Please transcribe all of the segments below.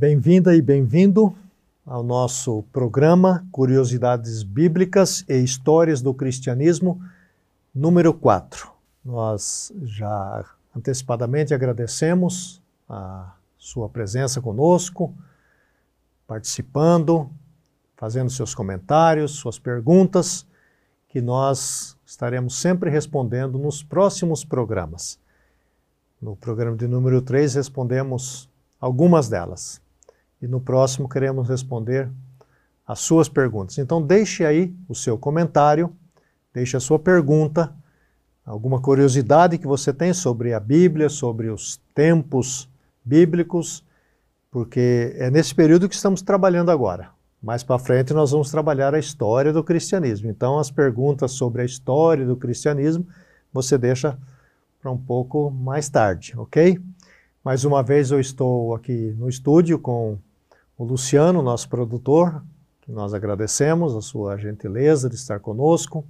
Bem-vinda e bem-vindo ao nosso programa Curiosidades Bíblicas e Histórias do Cristianismo, número 4. Nós já antecipadamente agradecemos a sua presença conosco, participando, fazendo seus comentários, suas perguntas, que nós estaremos sempre respondendo nos próximos programas. No programa de número 3 respondemos algumas delas. E no próximo queremos responder as suas perguntas. Então deixe aí o seu comentário, deixe a sua pergunta, alguma curiosidade que você tem sobre a Bíblia, sobre os tempos bíblicos, porque é nesse período que estamos trabalhando agora. Mais para frente nós vamos trabalhar a história do cristianismo. Então as perguntas sobre a história do cristianismo você deixa para um pouco mais tarde, ok? Mais uma vez eu estou aqui no estúdio com o Luciano, nosso produtor, que nós agradecemos a sua gentileza de estar conosco.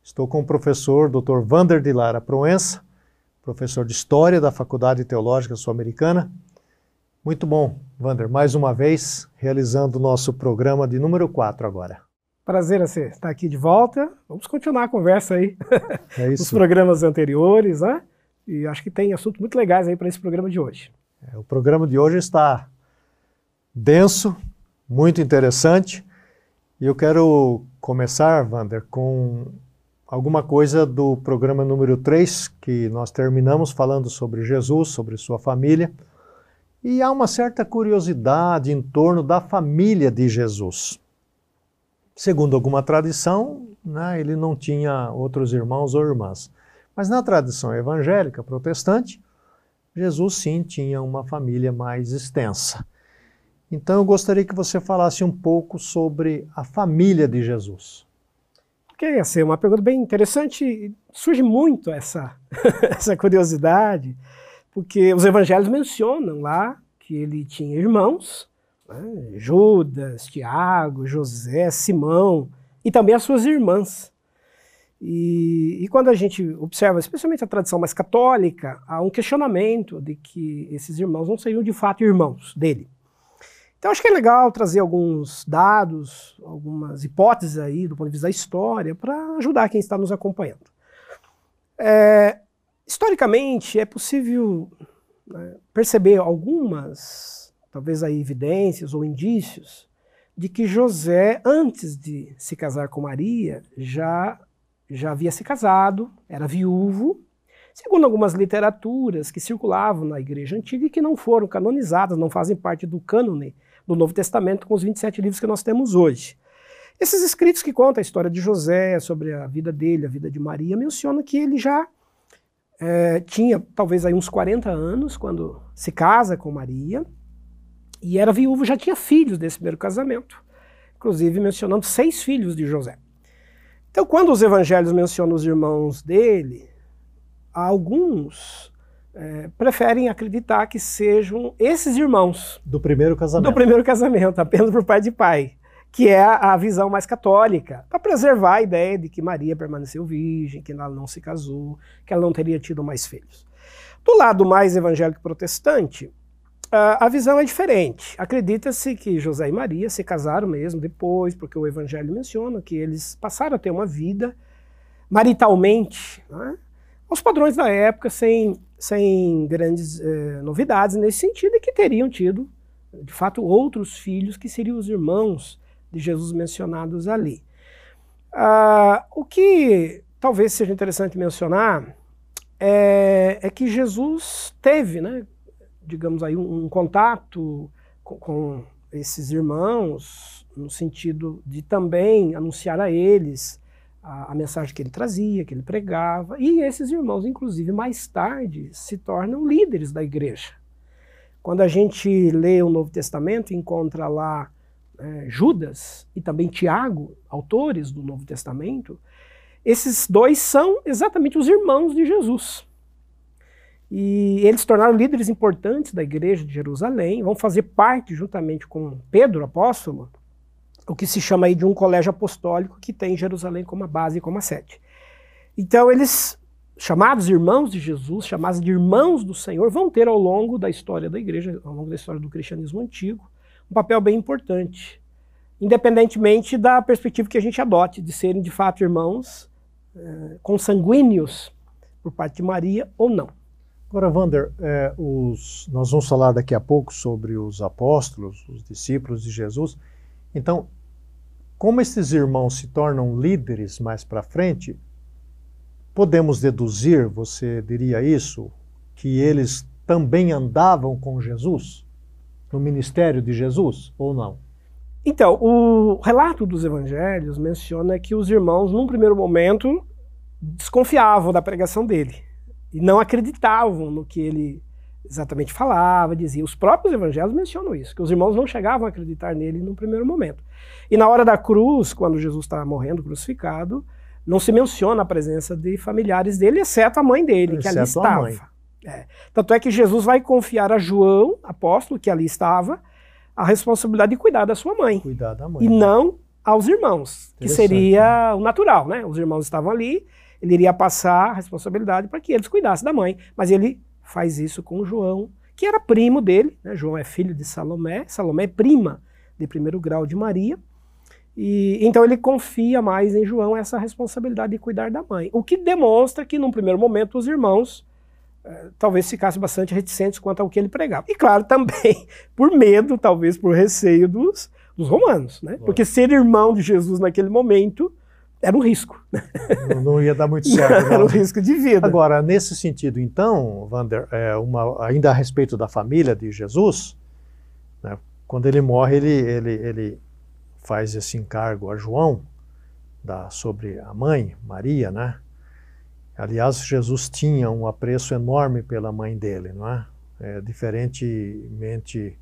Estou com o professor Dr. Vander de Lara Proença, professor de História da Faculdade Teológica Sul-Americana. Muito bom, Vander, mais uma vez realizando o nosso programa de número 4 agora. Prazer você estar aqui de volta. Vamos continuar a conversa aí. É isso. Os programas anteriores, né? E acho que tem assuntos muito legais aí para esse programa de hoje. É, o programa de hoje está denso, muito interessante. E eu quero começar, Vander, com alguma coisa do programa número 3, que nós terminamos falando sobre Jesus, sobre sua família. E há uma certa curiosidade em torno da família de Jesus. Segundo alguma tradição, né, ele não tinha outros irmãos ou irmãs. Mas na tradição evangélica protestante, Jesus sim tinha uma família mais extensa. Então eu gostaria que você falasse um pouco sobre a família de Jesus. Ok, essa é uma pergunta bem interessante. Surge muito essa, essa curiosidade, porque os evangelhos mencionam lá que ele tinha irmãos, né? Judas, Tiago, José, Simão e também as suas irmãs. E, e, quando a gente observa, especialmente a tradição mais católica, há um questionamento de que esses irmãos não seriam de fato irmãos dele. Então acho que é legal trazer alguns dados, algumas hipóteses aí do ponto de vista da história para ajudar quem está nos acompanhando. É, historicamente é possível né, perceber algumas talvez aí evidências ou indícios de que José, antes de se casar com Maria, já, já havia se casado, era viúvo, segundo algumas literaturas que circulavam na igreja antiga e que não foram canonizadas, não fazem parte do cânone do Novo Testamento com os 27 livros que nós temos hoje. Esses escritos que contam a história de José, sobre a vida dele, a vida de Maria, mencionam que ele já é, tinha talvez aí uns 40 anos quando se casa com Maria, e era viúvo, já tinha filhos desse primeiro casamento, inclusive mencionando seis filhos de José. Então, quando os evangelhos mencionam os irmãos dele, alguns é, preferem acreditar que sejam esses irmãos. Do primeiro casamento. Do primeiro casamento, apenas por pai de pai. Que é a, visão mais católica, para preservar a ideia de que Maria permaneceu virgem, que ela não se casou, que ela não teria tido mais filhos. Do lado mais evangélico protestante, a visão é diferente. Acredita-se que José e Maria se casaram mesmo depois, porque o Evangelho menciona que eles passaram a ter uma vida maritalmente, né, aos padrões da época, sem, sem grandes eh, novidades nesse sentido, e que teriam tido, de fato, outros filhos que seriam os irmãos de Jesus mencionados ali. Ah, o que talvez seja interessante mencionar é, é que Jesus teve, né, digamos aí, um, um contato com, com, esses irmãos, no sentido de também anunciar a eles a, a, mensagem que ele trazia, que ele pregava, e esses irmãos, inclusive, mais tarde, se tornam líderes da igreja. Quando a gente lê o Novo Testamento, encontra lá é, Judas e também Tiago, autores do Novo Testamento, esses dois são exatamente os irmãos de Jesus. E eles se tornaram líderes importantes da igreja de Jerusalém, vão fazer parte, juntamente com Pedro, apóstolo, o que se chama aí de um colégio apostólico que tem Jerusalém como a base e como a sede. Então eles chamados irmãos de Jesus, chamados de irmãos do Senhor, vão ter ao longo da história da igreja, ao longo da história do cristianismo antigo, um papel bem importante, independentemente da perspectiva que a gente adote, de serem de fato irmãos eh, consanguíneos por parte de Maria ou não. Agora, Wander, é, os, nós vamos falar daqui a pouco sobre os apóstolos, os discípulos de Jesus. Então, como esses irmãos se tornam líderes mais para frente, podemos deduzir, você diria isso, que eles também andavam com Jesus? No ministério de Jesus, ou não? Então, o relato dos evangelhos menciona que os irmãos, num primeiro momento, desconfiavam da pregação dele e não acreditavam no que ele exatamente falava, dizia. Os próprios evangelhos mencionam isso, que os irmãos não chegavam a acreditar nele no primeiro momento. E na hora da cruz, quando Jesus está morrendo crucificado, não se menciona a presença de familiares dele, exceto a mãe dele, exceto que ali estava. É. Tanto é que Jesus vai confiar a João, apóstolo, que ali estava, a responsabilidade de cuidar da sua mãe. Cuidar da mãe. E não aos irmãos, que seria o natural, né? Os irmãos estavam ali, ele iria passar a responsabilidade para que eles cuidassem da mãe. Mas ele faz isso com João, que era primo dele, né? João é filho de Salomé, Salomé é prima de primeiro grau de Maria. E então ele confia mais em João essa responsabilidade de cuidar da mãe. O que demonstra que, num primeiro momento, os irmãos eh, talvez ficassem bastante reticentes quanto ao que ele pregava. E, claro, também por medo, talvez por receio dos, dos romanos. Né? Porque ser irmão de Jesus naquele momento era um risco. Não, não ia dar muito certo. era um risco de vida. Agora, nesse sentido, então, Wander, é uma, ainda a respeito da família de Jesus, né, quando ele morre, ele, ele, ele faz esse encargo a João da, sobre a mãe, Maria, né? Aliás, Jesus tinha um apreço enorme pela mãe dele, não é? é diferentemente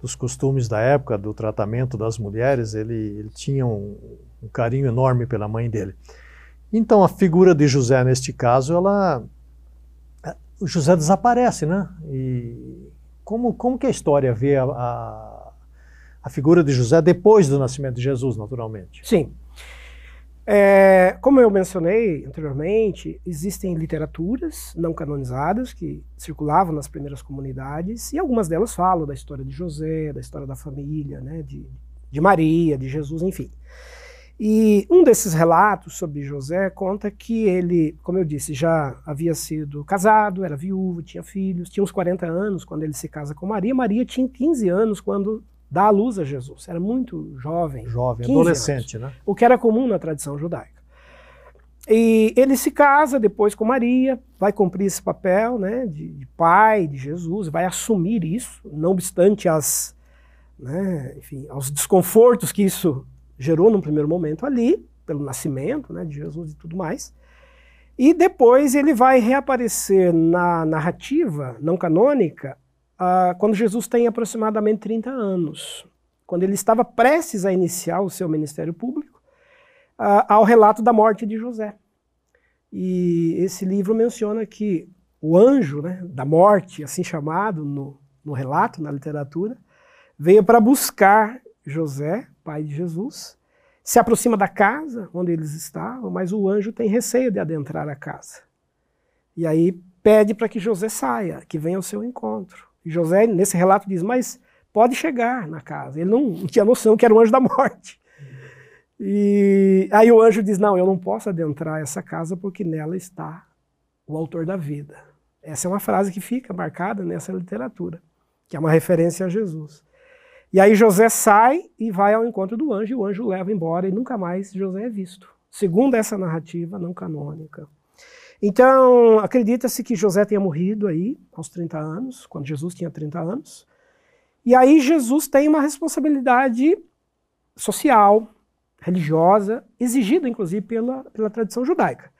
dos costumes da época, do tratamento das mulheres, ele, ele tinha um, um, carinho enorme pela mãe dele. Então, a figura de José, neste caso, ela. O José desaparece, né? E como, como que a história vê a, a, a figura de José depois do nascimento de Jesus, naturalmente? Sim. É, como eu mencionei anteriormente, existem literaturas não canonizadas que circulavam nas primeiras comunidades e algumas delas falam da história de José, da história da família, né, de, de Maria, de Jesus, enfim. E um desses relatos sobre José conta que ele, como eu disse, já havia sido casado, era viúvo, tinha filhos, tinha uns 40 anos quando ele se casa com Maria. Maria tinha 15 anos quando dá à luz a Jesus. Era muito jovem. Jovem, adolescente, anos, né? O que era comum na tradição judaica. E ele se casa depois com Maria, vai cumprir esse papel né, de, de pai de Jesus, vai assumir isso, não obstante as, né, enfim, aos desconfortos que isso gerou num primeiro momento ali, pelo nascimento né, de Jesus e tudo mais. E depois ele vai reaparecer na narrativa não canônica ah, quando Jesus tem aproximadamente 30 anos, quando ele estava prestes a iniciar o seu ministério público, ah, ao relato da morte de José. E esse livro menciona que o anjo né, da morte, assim chamado no, no relato, na literatura, veio para buscar José, pai de Jesus, se aproxima da casa onde eles estavam, mas o anjo tem receio de adentrar a casa. E aí pede para que José saia, que venha ao seu encontro. E José, nesse relato, diz: Mas pode chegar na casa. Ele não tinha noção que era o anjo da morte. E aí o anjo diz: Não, eu não posso adentrar essa casa porque nela está o autor da vida. Essa é uma frase que fica marcada nessa literatura, que é uma referência a Jesus. E aí José sai e vai ao encontro do anjo, e o anjo leva embora, e nunca mais José é visto. Segundo essa narrativa não canônica. Então, acredita-se que José tenha morrido aí aos 30 anos, quando Jesus tinha 30 anos. E aí Jesus tem uma responsabilidade social, religiosa, exigida inclusive pela, pela tradição judaica,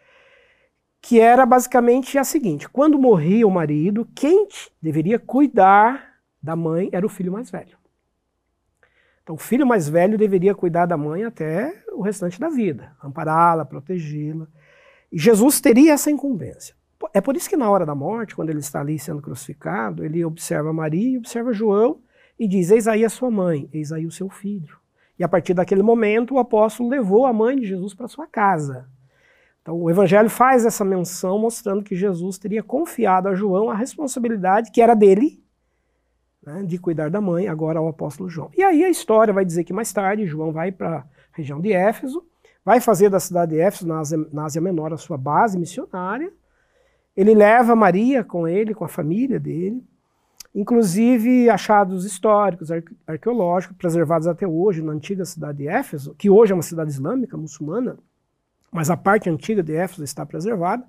que era basicamente a seguinte: quando morria o marido, quem deveria cuidar da mãe era o filho mais velho. Então, o filho mais velho deveria cuidar da mãe até o restante da vida, ampará-la, protegê-la. E Jesus teria essa incumbência. É por isso que na hora da morte, quando ele está ali sendo crucificado, ele observa Maria, observa João e diz: Eis aí a sua mãe, eis aí o seu filho. E a partir daquele momento, o apóstolo levou a mãe de Jesus para sua casa. Então, o Evangelho faz essa menção mostrando que Jesus teria confiado a João a responsabilidade que era dele né, de cuidar da mãe, agora ao apóstolo João. E aí a história vai dizer que mais tarde João vai para a região de Éfeso, vai fazer da cidade de Éfeso, na Ásia, na Ásia Menor, a sua base missionária. Ele leva Maria com ele, com a família dele, inclusive achados históricos, arqueológicos, preservados até hoje na antiga cidade de Éfeso, que hoje é uma cidade islâmica, muçulmana, mas a parte antiga de Éfeso está preservada.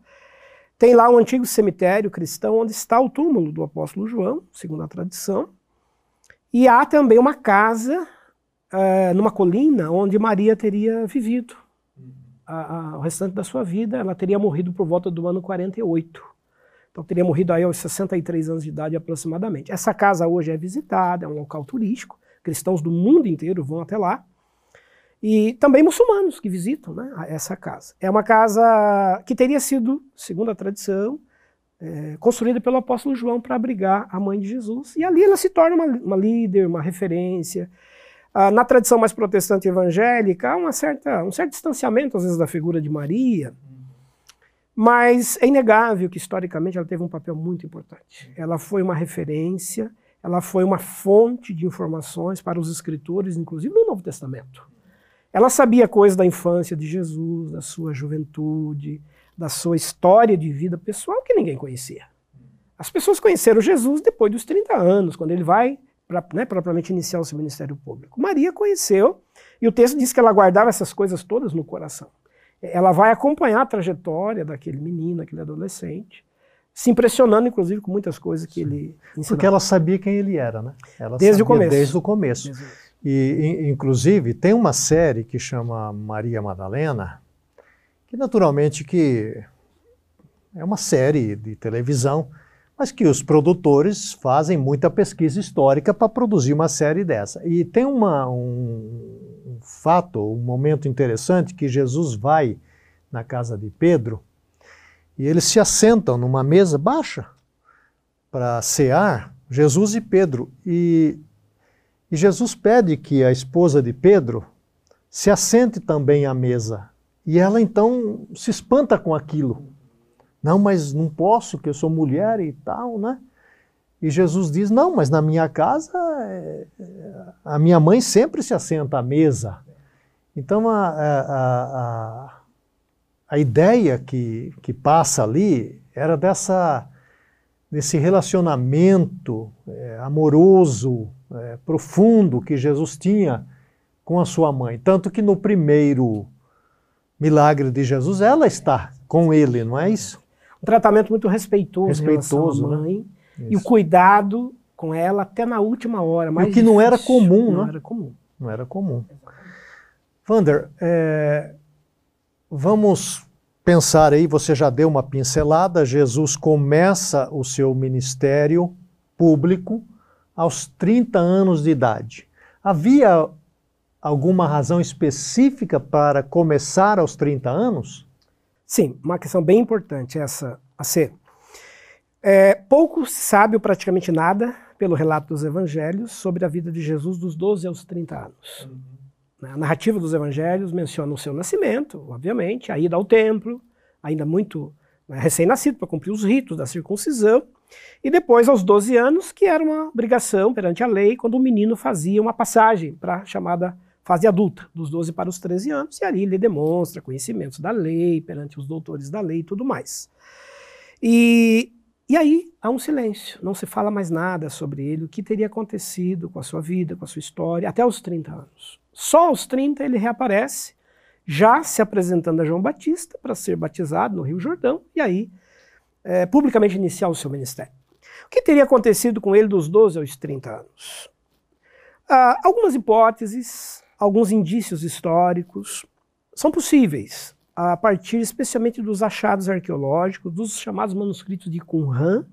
Tem lá um antigo cemitério cristão onde está o túmulo do apóstolo João, segundo a tradição. E há também uma casa uh, numa colina onde Maria teria vivido. A, a, o restante da sua vida, ela teria morrido por volta do ano 48. Então teria morrido aí aos 63 anos de idade aproximadamente. Essa casa hoje é visitada, é um local turístico. Cristãos do mundo inteiro vão até lá. E também muçulmanos que visitam né, essa casa. É uma casa que teria sido, segundo a tradição, é, construída pelo apóstolo João para abrigar a mãe de Jesus. E ali ela se torna uma, uma líder, uma referência. Ah, na tradição mais protestante evangélica, há uma certa, um certo distanciamento, às vezes, da figura de Maria. Mas é inegável que, historicamente, ela teve um papel muito importante. Ela foi uma referência, ela foi uma fonte de informações para os escritores, inclusive no Novo Testamento. Ela sabia coisas da infância de Jesus, da sua juventude, da sua história de vida pessoal que ninguém conhecia. As pessoas conheceram Jesus depois dos 30 anos, quando ele vai pra, né, propriamente iniciar o seu ministério público. Maria conheceu, e o texto diz que ela guardava essas coisas todas no coração ela vai acompanhar a trajetória daquele menino, aquele adolescente, se impressionando, inclusive, com muitas coisas que Sim. ele ensinava. Porque ela sabia quem ele era, né? Ela desde o começo. Desde o começo. Desde e, inclusive, tem uma série que chama Maria Madalena, que naturalmente que é uma série de televisão, mas que os produtores fazem muita pesquisa histórica para produzir uma série dessa. E tem uma, um, um fato, um momento interessante que Jesus vai na casa de Pedro e eles se assentam numa mesa baixa para cear, Jesus e Pedro. E, e Jesus pede que a esposa de Pedro se assente também à mesa. E ela então se espanta com aquilo. Não, mas não posso, que eu sou mulher e tal, né? E Jesus diz: Não, mas na minha casa, é, a minha mãe sempre se assenta à mesa. Então, a, a, a, a ideia que, que passa ali era dessa, desse relacionamento é, amoroso, é, profundo que Jesus tinha com a sua mãe. Tanto que no primeiro milagre de Jesus, ela está com ele, não é isso? Um tratamento muito respeitoso, respeitoso à né? mãe. Né? E o cuidado com ela até na última hora. o que difícil. não era comum, não né? era comum. Não era comum. Vander, é, vamos pensar aí, você já deu uma pincelada, Jesus começa o seu ministério público aos 30 anos de idade. Havia alguma razão específica para começar aos 30 anos? Sim, uma questão bem importante essa a ser. É, pouco se sabe, ou praticamente nada, pelo relato dos evangelhos, sobre a vida de Jesus dos 12 aos 30 anos. Uhum. A narrativa dos evangelhos menciona o seu nascimento, obviamente, a ida ao templo, ainda muito né, recém-nascido para cumprir os ritos da circuncisão, e depois aos 12 anos, que era uma obrigação perante a lei, quando o menino fazia uma passagem para a chamada fase adulta, dos 12 para os 13 anos, e ali ele demonstra conhecimentos da lei perante os doutores da lei e tudo mais. E e aí há um silêncio, não se fala mais nada sobre ele, o que teria acontecido com a sua vida, com a sua história, até os 30 anos. Só aos 30 ele reaparece, já se apresentando a João Batista para ser batizado no Rio Jordão e aí é, publicamente iniciar o seu ministério. O que teria acontecido com ele dos 12 aos 30 anos? Ah, algumas hipóteses, alguns indícios históricos são possíveis a partir especialmente dos achados arqueológicos, dos chamados manuscritos de Qumran,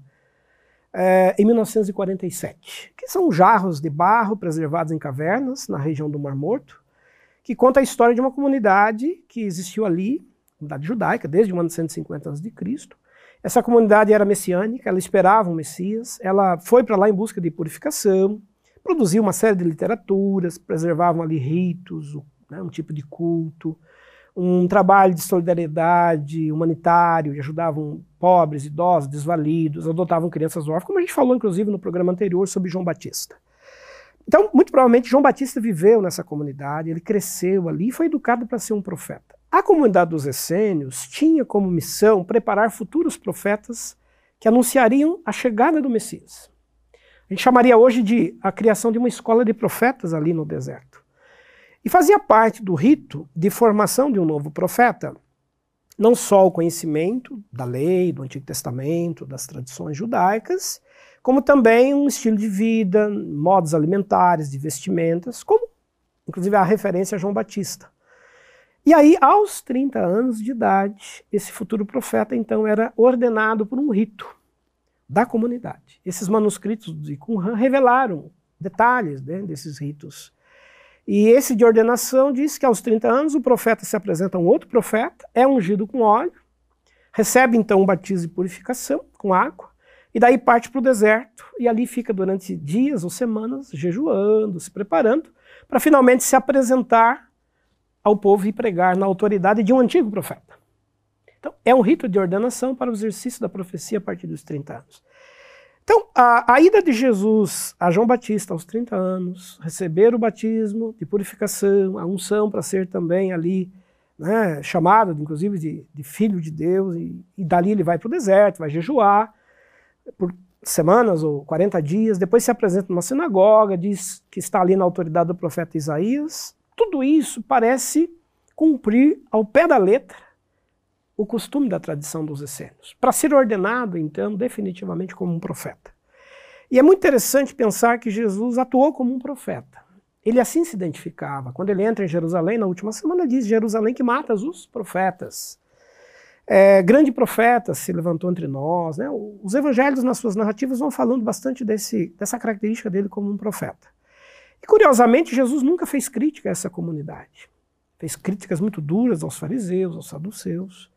é, em 1947, que são jarros de barro preservados em cavernas na região do Mar Morto, que conta a história de uma comunidade que existiu ali, comunidade judaica, desde o ano 150 a.C. Essa comunidade era messiânica, ela esperava um Messias, ela foi para lá em busca de purificação, produziu uma série de literaturas, preservavam ali ritos, né, um tipo de culto, um trabalho de solidariedade humanitário, ajudavam pobres, idosos, desvalidos, adotavam crianças órfãs, como a gente falou inclusive no programa anterior sobre João Batista. Então, muito provavelmente, João Batista viveu nessa comunidade, ele cresceu ali e foi educado para ser um profeta. A comunidade dos essênios tinha como missão preparar futuros profetas que anunciariam a chegada do Messias. A gente chamaria hoje de a criação de uma escola de profetas ali no deserto. E fazia parte do rito de formação de um novo profeta, não só o conhecimento da lei, do Antigo Testamento, das tradições judaicas, como também um estilo de vida, modos alimentares, de vestimentas, como inclusive a referência a João Batista. E aí, aos 30 anos de idade, esse futuro profeta então era ordenado por um rito da comunidade. Esses manuscritos de Qumran revelaram detalhes né, desses ritos. E esse de ordenação diz que aos 30 anos o profeta se apresenta a um outro profeta, é ungido com óleo, recebe então um batismo de purificação com água, e daí parte para o deserto, e ali fica durante dias ou semanas jejuando, se preparando, para finalmente se apresentar ao povo e pregar na autoridade de um antigo profeta. Então, é um rito de ordenação para o exercício da profecia a partir dos 30 anos. Então, a, a, ida de Jesus a João Batista aos 30 anos, receber o batismo de purificação, a unção para ser também ali né, chamado, inclusive, de, de, filho de Deus, e, e dali ele vai para o deserto, vai jejuar por semanas ou 40 dias, depois se apresenta numa sinagoga, diz que está ali na autoridade do profeta Isaías. Tudo isso parece cumprir ao pé da letra o costume da tradição dos essênios, para ser ordenado, então, definitivamente como um profeta. E é muito interessante pensar que Jesus atuou como um profeta. Ele assim se identificava. Quando ele entra em Jerusalém, na última semana, diz Jerusalém que mata os profetas. É, grande profeta se levantou entre nós. Né? Os evangelhos, nas suas narrativas, vão falando bastante desse, dessa característica dele como um profeta. E, curiosamente, Jesus nunca fez crítica a essa comunidade. Fez críticas muito duras aos fariseus, aos saduceus.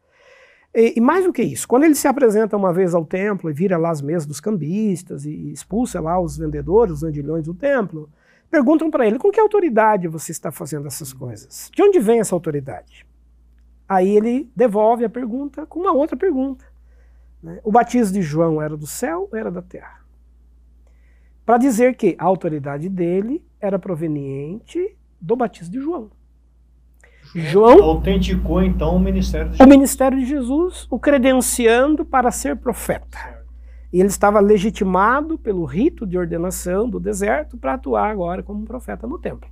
E, e, mais do que isso, quando ele se apresenta uma vez ao templo e vira lá as mesas dos cambistas e expulsa lá os vendedores, os vendilhões do templo, perguntam para ele com que autoridade você está fazendo essas coisas? De onde vem essa autoridade? Aí ele devolve a pergunta com uma outra pergunta. Né? O batismo de João era do céu ou era da terra? Para dizer que a autoridade dele era proveniente do batismo de João. João autenticou então o ministério de Jesus. O ministério de Jesus, o credenciando para ser profeta. E ele estava legitimado pelo rito de ordenação do deserto para atuar agora como um profeta no templo.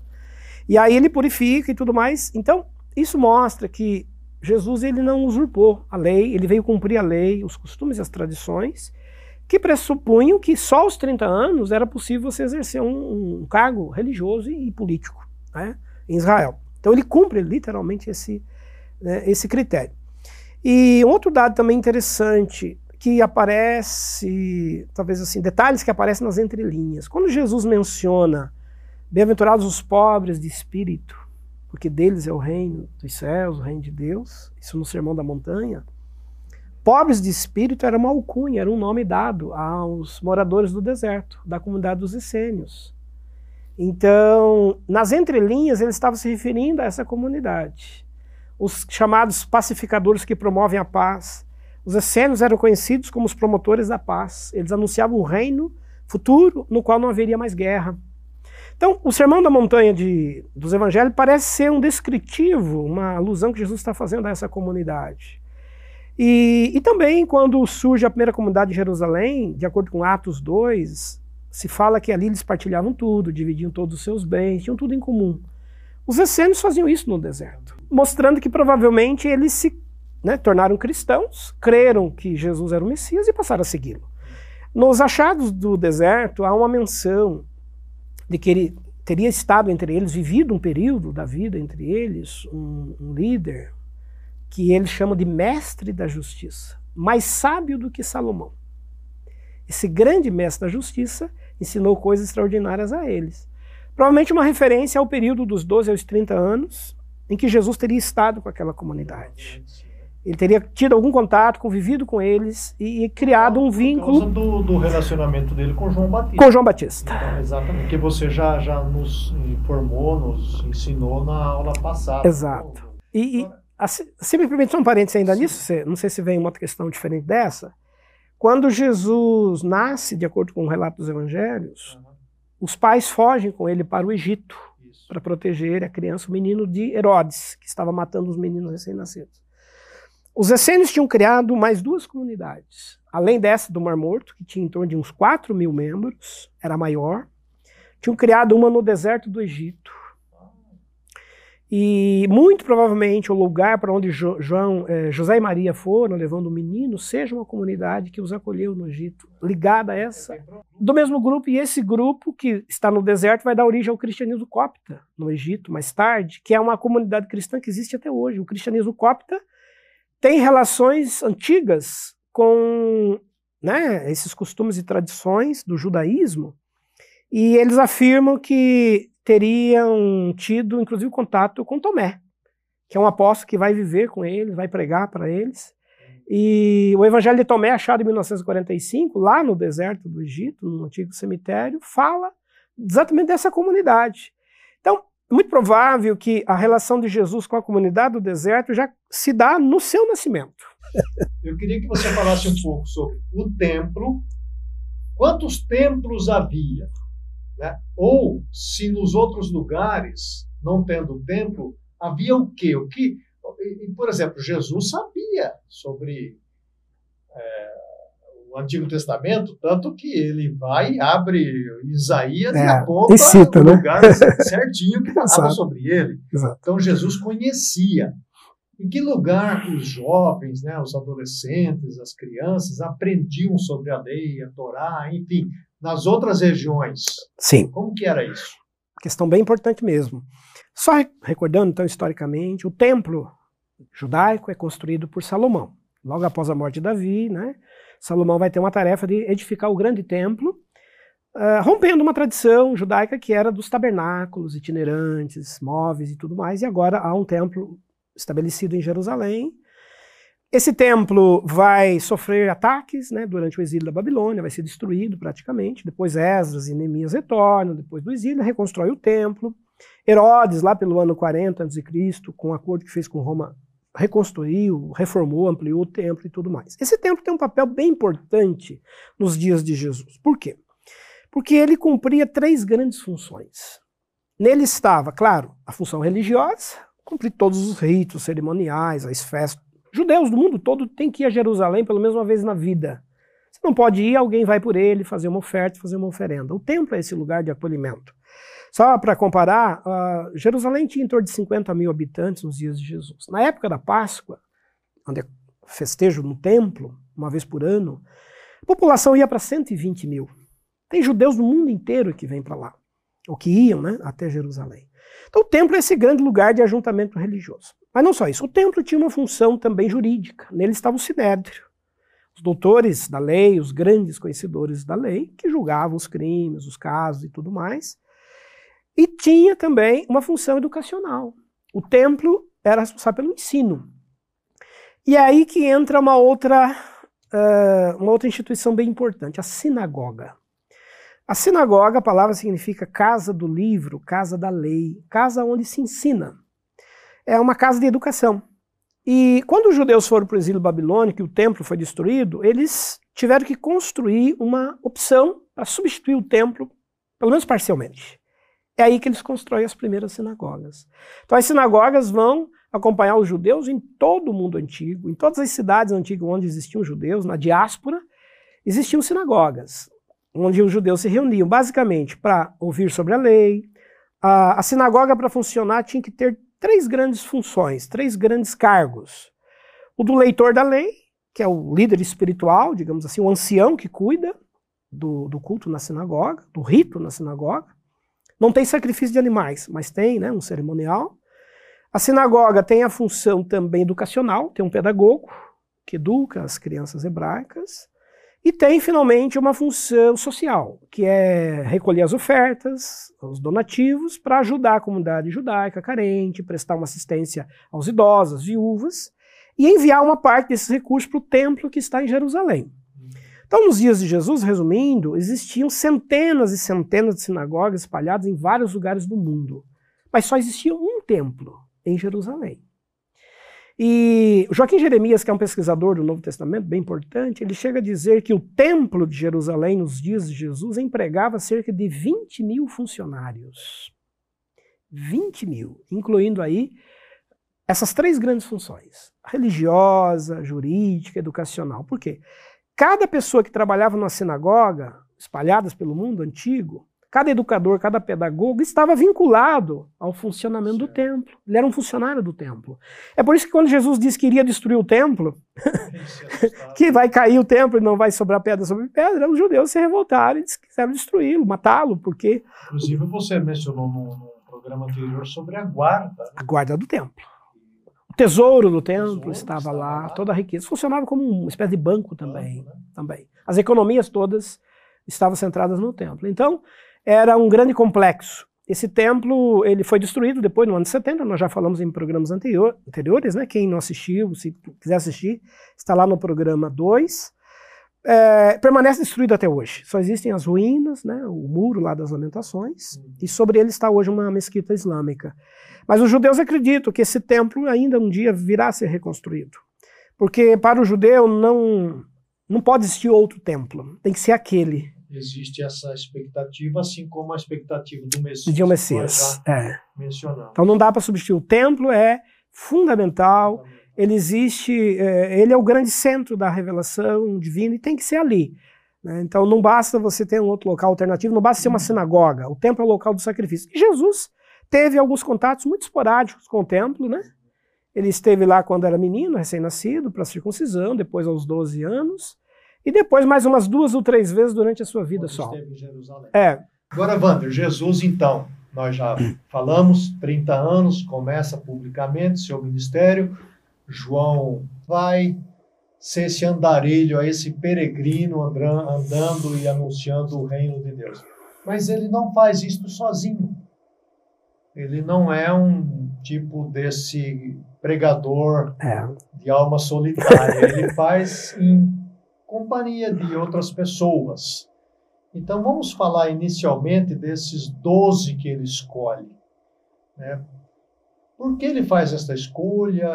E aí ele purifica e tudo mais. Então, isso mostra que Jesus ele não usurpou a lei, ele veio cumprir a lei, os costumes e as tradições, que pressupunham que só aos 30 anos era possível você exercer um, um cargo religioso e político né, em Israel. Então ele cumpre literalmente esse, né, esse critério. E outro dado também interessante que aparece, talvez assim, detalhes que aparecem nas entrelinhas. Quando Jesus menciona bem-aventurados os pobres de espírito, porque deles é o reino dos céus, o reino de Deus, isso no Sermão da Montanha. Pobres de espírito era uma alcunha, era um nome dado aos moradores do deserto, da comunidade dos essênios. Então, nas entrelinhas, ele estava se referindo a essa comunidade. Os chamados pacificadores que promovem a paz. Os essênios eram conhecidos como os promotores da paz. Eles anunciavam um reino futuro no qual não haveria mais guerra. Então, o Sermão da Montanha de, dos Evangelhos parece ser um descritivo, uma alusão que Jesus está fazendo a essa comunidade. E, e também, quando surge a primeira comunidade de Jerusalém, de acordo com Atos 2, se fala que ali eles partilhavam tudo, dividiam todos os seus bens, tinham tudo em comum. Os essênios faziam isso no deserto, mostrando que provavelmente eles se né, tornaram cristãos, creram que Jesus era o Messias e passaram a segui-lo. Nos achados do deserto há uma menção de que ele teria estado entre eles, vivido um período da vida entre eles, um, um líder que ele chama de mestre da justiça, mais sábio do que Salomão. Esse grande mestre da justiça ensinou coisas extraordinárias a eles. Provavelmente uma referência ao período dos 12 aos 30 anos, em que Jesus teria estado com aquela comunidade. Ele teria tido algum contato, convivido com eles e, e criado um vínculo. Por causa do, do, relacionamento dele com João Batista. Com João Batista. Então, exatamente. Que você já, já nos informou, nos ensinou na aula passada. Exato. E, e se me permite um parênteses ainda Sim. nisso, não sei se vem uma questão diferente dessa. Quando Jesus nasce, de acordo com o relato dos evangelhos, uhum. os pais fogem com ele para o Egito para proteger a criança, o menino de Herodes, que estava matando os meninos recém-nascidos. Os essênios tinham criado mais duas comunidades. Além dessa do Mar Morto, que tinha em torno de uns 4 mil membros, era maior, tinham criado uma no deserto do Egito, e muito provavelmente o lugar para onde jo, João, eh, José e Maria foram levando o menino seja uma comunidade que os acolheu no Egito, ligada a essa, do mesmo grupo. E esse grupo que está no deserto vai dar origem ao cristianismo copta no Egito mais tarde, que é uma comunidade cristã que existe até hoje. O cristianismo copta tem relações antigas com né, esses costumes e tradições do judaísmo. E eles afirmam que teriam tido, inclusive, contato com Tomé, que é um apóstolo que vai viver com eles, vai pregar para eles. E o Evangelho de Tomé, achado em 1945, lá no deserto do Egito, no antigo cemitério, fala exatamente dessa comunidade. Então, é muito provável que a relação de Jesus com a comunidade do deserto já se dá no seu nascimento. Eu queria que você falasse um pouco sobre o templo. Quantos templos havia? Né? Ou se nos outros lugares, não tendo templo, havia o quê? O que, por exemplo, Jesus sabia sobre é, o Antigo Testamento, tanto que ele vai, abre Isaías é, e aponta cita, o né? lugar certinho que falava sobre ele. Exato. Então Jesus conhecia. Em que lugar os jovens, né, os adolescentes, as crianças aprendiam sobre a lei, a Torá, enfim, nas outras regiões. Sim. Como que era isso? Questão bem importante mesmo. Só recordando, então, historicamente, o templo judaico é construído por Salomão. Logo após a morte de Davi, né, Salomão vai ter uma tarefa de edificar o grande templo, uh, rompendo uma tradição judaica que era dos tabernáculos itinerantes, móveis e tudo mais, e agora há um templo estabelecido em Jerusalém, esse templo vai sofrer ataques né, durante o exílio da Babilônia, vai ser destruído praticamente. Depois Esdras e Neemias retornam, depois do exílio, reconstrói o templo. Herodes, lá pelo ano 40 a.C., com um acordo que fez com Roma, reconstruiu, reformou, ampliou o templo e tudo mais. Esse templo tem um papel bem importante nos dias de Jesus. Por quê? Porque ele cumpria três grandes funções. Nele estava, claro, a função religiosa, cumprir todos os ritos cerimoniais, as festas, Judeus do mundo todo têm que ir a Jerusalém pelo menos uma vez na vida. Você não pode ir, alguém vai por ele, fazer uma oferta, fazer uma oferenda. O templo é esse lugar de acolhimento. Só para comparar, uh, Jerusalém tinha em torno de 50 mil habitantes nos dias de Jesus. Na época da Páscoa, onde é festejo no templo, uma vez por ano, a população ia para 120 mil. Tem judeus do mundo inteiro que vêm para lá, ou que iam né, até Jerusalém. Então o templo é esse grande lugar de ajuntamento religioso. Mas não só isso, o templo tinha uma função também jurídica. Nele estava o sinédrio. Os doutores da lei, os grandes conhecedores da lei, que julgavam os crimes, os casos e tudo mais. E tinha também uma função educacional. O templo era responsável pelo ensino. E é aí que entra uma outra, uh, uma outra instituição bem importante, a sinagoga. A sinagoga, a palavra significa casa do livro, casa da lei, casa onde se ensina é uma casa de educação. E quando os judeus foram para o exílio babilônico e o templo foi destruído, eles tiveram que construir uma opção para substituir o templo, pelo menos parcialmente. É aí que eles constroem as primeiras sinagogas. Então as sinagogas vão acompanhar os judeus em todo o mundo antigo, em todas as cidades antigas onde existiam judeus, na diáspora, existiam sinagogas, onde os judeus se reuniam basicamente para ouvir sobre a lei. A, a sinagoga, para funcionar, tinha que ter três grandes funções, três grandes cargos. O do leitor da lei, que é o líder espiritual, digamos assim, o ancião que cuida do, do culto na sinagoga, do rito na sinagoga. Não tem sacrifício de animais, mas tem né, um cerimonial. A sinagoga tem a função também educacional, tem um pedagogo que educa as crianças hebraicas. E tem, finalmente, uma função social, que é recolher as ofertas, os donativos, para ajudar a comunidade judaica carente, prestar uma assistência aos idosos, viúvas, e enviar uma parte desses recursos para o templo que está em Jerusalém. Então, nos dias de Jesus, resumindo, existiam centenas e centenas de sinagogas espalhadas em vários lugares do mundo, mas só existia um templo em Jerusalém. E Joaquim Jeremias, que é um pesquisador do Novo Testamento, bem importante, ele chega a dizer que o templo de Jerusalém, nos dias de Jesus, empregava cerca de 20 mil funcionários. 20 mil, incluindo aí essas três grandes funções: religiosa, jurídica, educacional. Por quê? Cada pessoa que trabalhava numa sinagoga, espalhadas pelo mundo antigo, cada educador, cada pedagogo estava vinculado ao funcionamento do templo. Ele era um funcionário do templo. É por isso que quando Jesus disse que iria destruir o templo, que vai cair o templo e não vai sobrar pedra sobre pedra, os judeus se revoltaram e quiseram destruí-lo, matá-lo, porque... Inclusive você mencionou no, no programa anterior sobre a guarda. Né? A guarda do templo. Tesouro do templo estava, lá, toda a riqueza. Funcionava como uma espécie de banco também. Né? também. As economias todas estavam centradas no templo. Então, era um grande complexo. Esse templo ele foi destruído depois, no ano 70, nós já falamos em programas anterior, anteriores, né? quem não assistiu, se quiser assistir, está lá no programa 2. É, permanece destruído até hoje. Só existem as ruínas, né, o muro lá das lamentações, uhum. e sobre ele está hoje uma mesquita islâmica. Mas os judeus acreditam que esse templo ainda um dia virá a ser reconstruído. Porque para o judeu não, não pode existir outro templo, tem que ser aquele. Existe essa expectativa, assim como a expectativa do Messias. De um Messias, é. Então não dá para substituir. O templo é fundamental, ele existe, é, ele é o grande centro da revelação divina e tem que ser ali. Né? Então não basta você ter um outro local alternativo, não basta ser uma uhum. sinagoga, o templo é o local do sacrifício. E Jesus teve alguns contatos muito esporádicos com o templo, né? Ele esteve lá quando era menino, recém-nascido, para circuncisão, depois aos 12 anos, e depois mais umas duas ou três vezes durante a sua vida quando só. Esteve em Jerusalém. É. Agora, Wander, Jesus então, nós já falamos, 30 anos, começa publicamente seu ministério, João vai ser esse andarilho, esse peregrino andando e anunciando o reino de Deus. Mas ele não faz isso sozinho. Ele não é um tipo desse pregador é. de alma solitária. Ele faz em companhia de outras pessoas. Então vamos falar inicialmente desses doze que ele escolhe. Né? Por que ele faz esta escolha?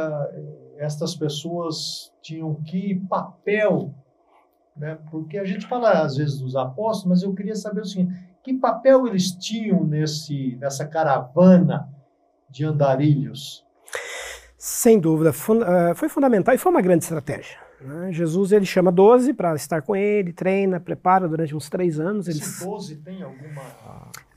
Estas pessoas tinham que papel? Né? Porque a gente fala às vezes dos apóstolos, mas eu queria saber o seguinte: que papel eles tinham nesse, nessa caravana de andarilhos? Sem dúvida, eh, foi fundamental e foi uma grande estratégia. Né? Jesus ele chama 12 para estar com ele, treina, prepara durante uns três anos. Eles... 12 tem alguma.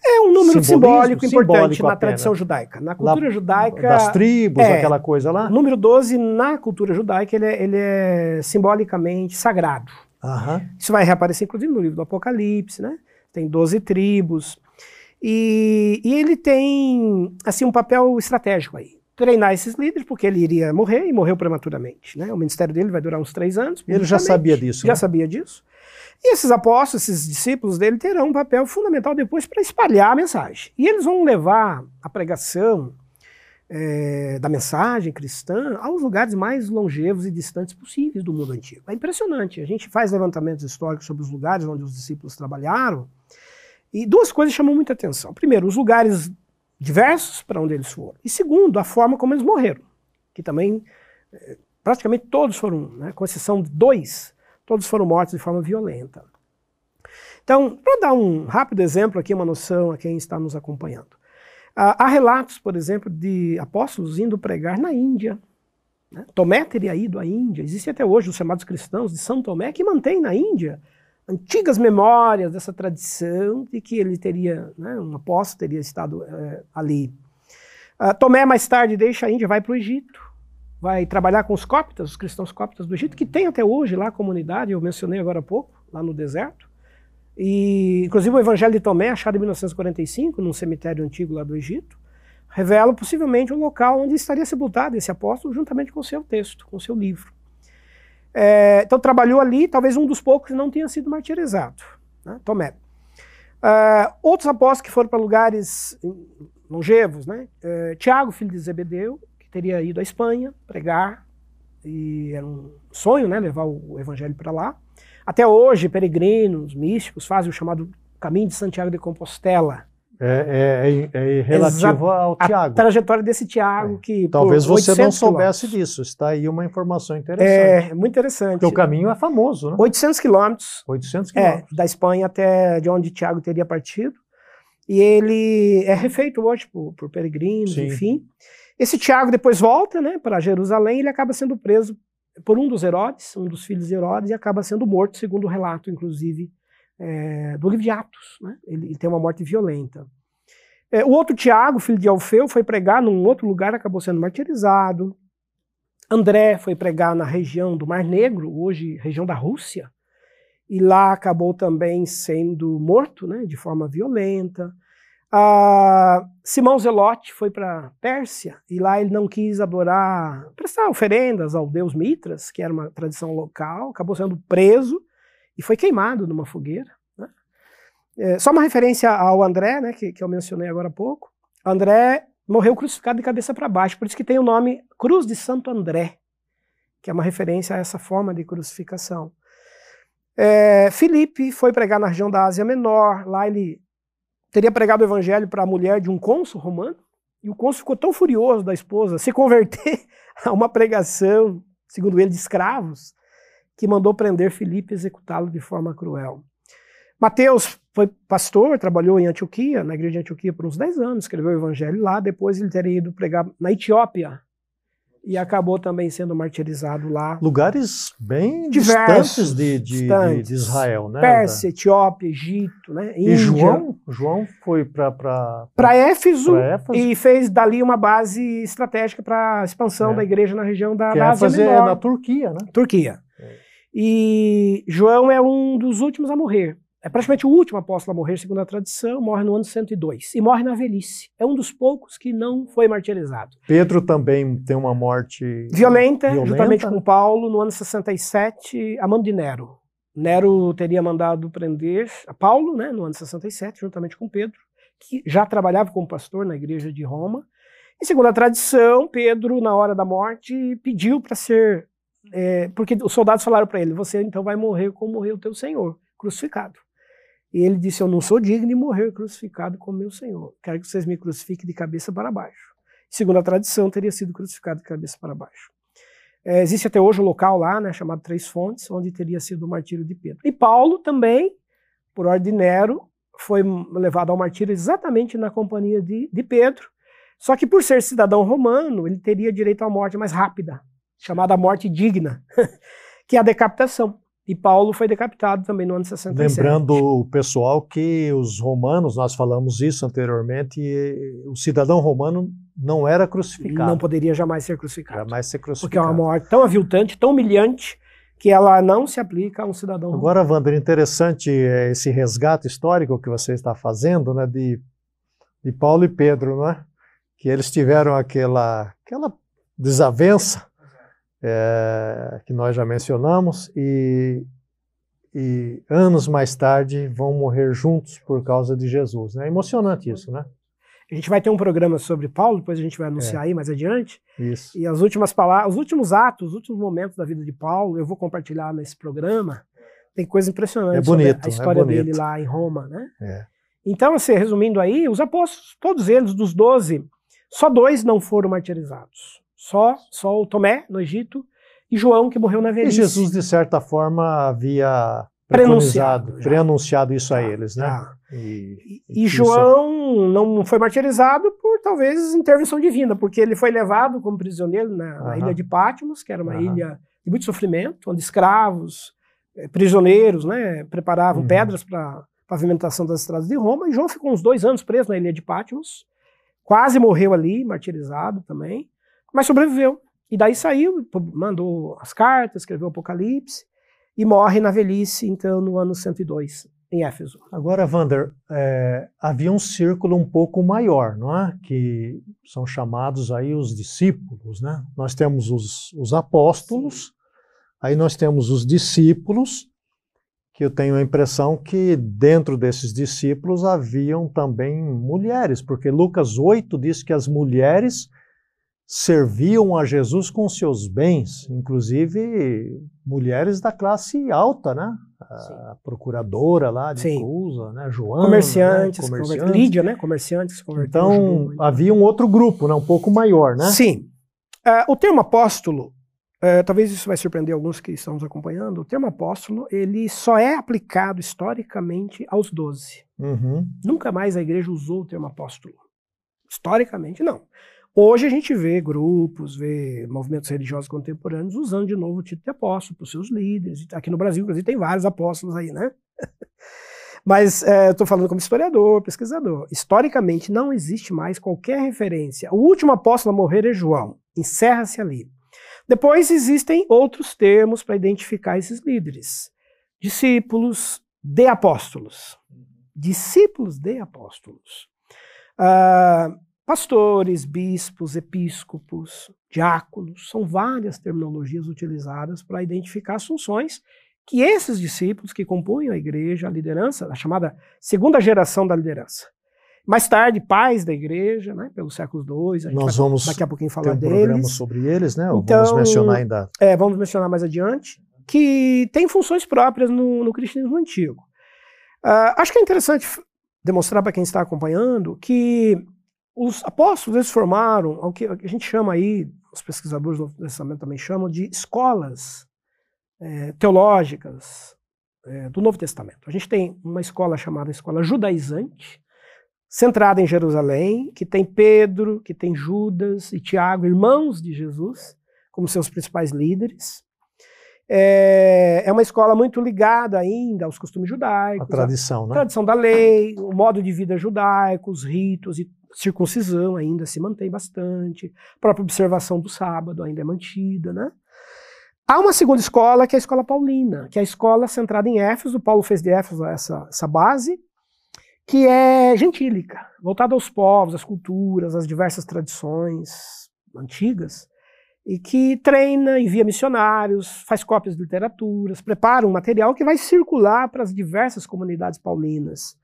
É um número simbólico importante simbólico na tradição judaica. Na cultura lá, judaica. Das tribos, é, aquela coisa lá? O número 12, na cultura judaica, ele é, ele é simbolicamente sagrado. Uhum. Isso vai reaparecer, inclusive, no livro do Apocalipse, né? Tem 12 tribos. E, e ele tem, assim, um papel estratégico aí treinar esses líderes, porque ele iria morrer e morreu prematuramente. Né? O ministério dele vai durar uns três anos. Ele já sabia disso. Já né? sabia disso. E esses apóstolos, esses discípulos dele, terão um papel fundamental depois para espalhar a mensagem. E eles vão levar a pregação é, da mensagem cristã aos lugares mais longevos e distantes possíveis do mundo antigo. É impressionante. A gente faz levantamentos históricos sobre os lugares onde os discípulos trabalharam. E duas coisas chamam muita atenção. Primeiro, os lugares diversos para onde eles foram. E segundo, a forma como eles morreram, que também eh, praticamente todos foram, né, com exceção de dois, todos foram mortos de forma violenta. Então, para dar um rápido exemplo aqui, uma noção a quem está nos acompanhando. há relatos, por exemplo, de apóstolos indo pregar na Índia. Né? Tomé teria ido à Índia. Existem até hoje os chamados cristãos de São Tomé que mantém na Índia antigas memórias dessa tradição de que ele teria, né, um apóstolo teria estado é, ali. Uh, Tomé mais tarde deixa a Índia, vai para o Egito, vai trabalhar com os coptas, os cristãos coptas do Egito, que tem até hoje lá a comunidade, eu mencionei agora há pouco, lá no deserto. E, inclusive, o Evangelho de Tomé, achado em 1945, num cemitério antigo lá do Egito, revela possivelmente o local onde estaria sepultado esse apóstolo, juntamente com o seu texto, com o seu livro. É, então trabalhou ali, talvez um dos poucos que não tenha sido martirizado, né? Tomé. Uh, outros apóstolos que foram para lugares longevos, né? Uh, Tiago, filho de Zebedeu, que teria ido à Espanha pregar, e era um sonho, né, levar o evangelho para lá. Até hoje, peregrinos, místicos fazem o chamado caminho de Santiago de Compostela. É, é, é, é relativo ao Tiago. A trajetória desse Tiago é. que. Talvez você não soubesse disso. Está aí uma informação interessante. É, muito interessante. Porque o caminho é famoso, né? 800 quilômetros. 800 quilômetros. É, da Espanha até de onde Tiago teria partido. E ele é refeito hoje por, por peregrinos, Sim. enfim. Esse Tiago depois volta né, para Jerusalém e ele acaba sendo preso por um dos Herodes, um dos filhos de Herodes, e acaba sendo morto, segundo o relato, inclusive, é, do livro de Atos. Né? Ele, ele, tem uma morte violenta. É, o outro Tiago, filho de Alfeu, foi pregar num outro lugar, acabou sendo martirizado. André foi pregar na região do Mar Negro, hoje região da Rússia, e lá acabou também sendo morto né, de forma violenta. Ah, Simão Zelote foi para Pérsia e lá ele não quis adorar, prestar oferendas ao deus Mitras, que era uma tradição local, acabou sendo preso e foi queimado numa fogueira. Né? É, só uma referência ao André, né, que, que eu mencionei agora há pouco. André morreu crucificado de cabeça para baixo, por isso que tem o nome Cruz de Santo André, que é uma referência a essa forma de crucificação. É, Filipe foi pregar na região da Ásia Menor, lá ele teria pregado o evangelho para a mulher de um cônsul romano, e o cônsul ficou tão furioso da esposa se converter a uma pregação, segundo ele, de escravos, que mandou prender Filipe e executá-lo de forma cruel. Mateus foi pastor, trabalhou em Antioquia, na igreja de Antioquia por uns 10 anos, escreveu o evangelho lá, depois ele teria ido pregar na Etiópia, e acabou também sendo martirizado lá. Lugares bem Diversos, distantes de, de, distantes. de, Israel, né? Pérsia, Etiópia, Egito, né? Índia. E João, João foi para para Éfeso, Éfeso, e fez dali uma base estratégica para a expansão é. da igreja na região da, que da Ásia fazer Menor. na Turquia, né? Turquia. É. E João é um dos últimos a morrer é praticamente o último apóstolo a morrer, segundo a tradição, morre no ano 102 e morre na velhice. É um dos poucos que não foi martirizado. Pedro também tem uma morte violenta, violenta. juntamente com Paulo, no ano 67, a mão de Nero. Nero teria mandado prender Paulo, né, no ano 67, juntamente com Pedro, que já trabalhava como pastor na igreja de Roma. E segundo a tradição, Pedro, na hora da morte, pediu para ser. É, porque os soldados falaram para ele: Você então vai morrer como morreu o teu Senhor, crucificado. E ele disse: Eu não sou digno de morrer crucificado como meu Senhor. Quero que vocês me crucifiquem de cabeça para baixo. Segundo a tradição, teria sido crucificado de cabeça para baixo. É, existe até hoje um local lá, né, chamado Três Fontes, onde teria sido o martírio de Pedro. E Paulo também, por ordem de Nero, foi levado ao martírio exatamente na companhia de, de Pedro. Só que por ser cidadão romano, ele teria direito à morte mais rápida, chamada morte digna, que é a decapitação. E Paulo foi decapitado também no ano 67. Lembrando o pessoal que os romanos, nós falamos isso anteriormente, o cidadão romano não era crucificado. Não poderia jamais ser crucificado. Jamais ser crucificado. Porque é uma morte tão aviltante, tão humilhante, que ela não se aplica a um cidadão romano. Agora, Wander, interessante é, esse resgate histórico que você está fazendo, né, de, de Paulo e Pedro, né? Que eles tiveram aquela, aquela desavença é, que nós já mencionamos, e, e, anos mais tarde vão morrer juntos por causa de Jesus. Né? É emocionante isso, né? A gente vai ter um programa sobre Paulo, depois a gente vai anunciar é. aí mais adiante. Isso. E as últimas palavras, os últimos atos, os últimos momentos da vida de Paulo, eu vou compartilhar nesse programa. Tem coisa impressionante é bonito, a é história é dele lá em Roma, né? É. Então, assim, resumindo aí, os apóstolos, todos eles, dos doze, só dois não foram martirizados. Só, só o Tomé, no Egito, e João, que morreu na velhice. E Jesus, de certa forma, havia preanunciado, preanunciado isso a eles, né? Ah. E, e, e João não foi martirizado por talvez intervenção divina, porque ele foi levado como prisioneiro na, na ilha de Patmos, que era uma ilha de muito sofrimento, onde escravos, eh, prisioneiros, né, preparavam uhum. pedras para pavimentação das estradas de Roma. E João ficou uns dois anos preso na ilha de Patmos, quase morreu ali, martirizado também mas sobreviveu. E daí saiu, mandou as cartas, escreveu o Apocalipse e morre na velhice, então, no ano 102, em Éfeso. Agora, Vander, é, havia um círculo um pouco maior, não é? Que são chamados aí os discípulos, né? Nós temos os, os apóstolos, aí nós temos os discípulos, que eu tenho a impressão que dentro desses discípulos haviam também mulheres, porque Lucas 8 diz que as mulheres serviam a Jesus com seus bens, inclusive mulheres da classe alta, né? A procuradora lá de Sim. Cusa, né? Joana, Comerciantes, né? comerciantes. Lídia, né? Comerciantes. Então, havia um outro grupo, né? um pouco maior, né? Sim. Ah, o termo apóstolo, eh, talvez isso vai surpreender alguns que estão nos acompanhando, o termo apóstolo, ele só é aplicado historicamente aos doze. Uhum. Nunca mais a igreja usou o termo apóstolo. Historicamente, não. Hoje a gente vê grupos, vê movimentos religiosos contemporâneos usando de novo o título de apóstolo para os seus líderes. Aqui no Brasil, inclusive, tem vários apóstolos aí, né? Mas é, eu estou falando como historiador, pesquisador. Historicamente, não existe mais qualquer referência. O último apóstolo a morrer é João. Encerra-se ali. Depois existem outros termos para identificar esses líderes: discípulos de apóstolos. Discípulos de apóstolos. Ah, pastores, bispos, episcopos, diáconos, são várias terminologias utilizadas para identificar as funções que esses discípulos que compunham a igreja, a liderança, a chamada segunda geração da liderança. Mais tarde, pais da igreja, né, pelos séculos II, a gente Nós vai vamos daqui a pouquinho falar um programa deles. sobre eles, né? Então, Vamos mencionar ainda. É, vamos mencionar mais adiante, que tem funções próprias no, no cristianismo antigo. Ah, acho que é interessante demonstrar para quem está acompanhando que os apóstolos eles formaram o que a gente chama aí, os pesquisadores do Novo Testamento também chamam de escolas eh, teológicas eh, do Novo Testamento. A gente tem uma escola chamada escola judaizante, centrada em Jerusalém, que tem Pedro, que tem Judas e Tiago, irmãos de Jesus, como seus principais líderes. É, é uma escola muito ligada ainda aos costumes A judaicos, à tradição, né? tradição da lei, o modo de vida judaico, os ritos e circuncisão ainda se mantém bastante, a própria observação do sábado ainda é mantida, né? Há uma segunda escola que é a escola paulina, que é a escola centrada em Éfeso, Paulo fez de Éfeso essa, essa base, que é gentílica, voltada aos povos, às culturas, às diversas tradições antigas, e que treina, envia missionários, faz cópias de literaturas, prepara um material que vai circular para as diversas comunidades paulinas.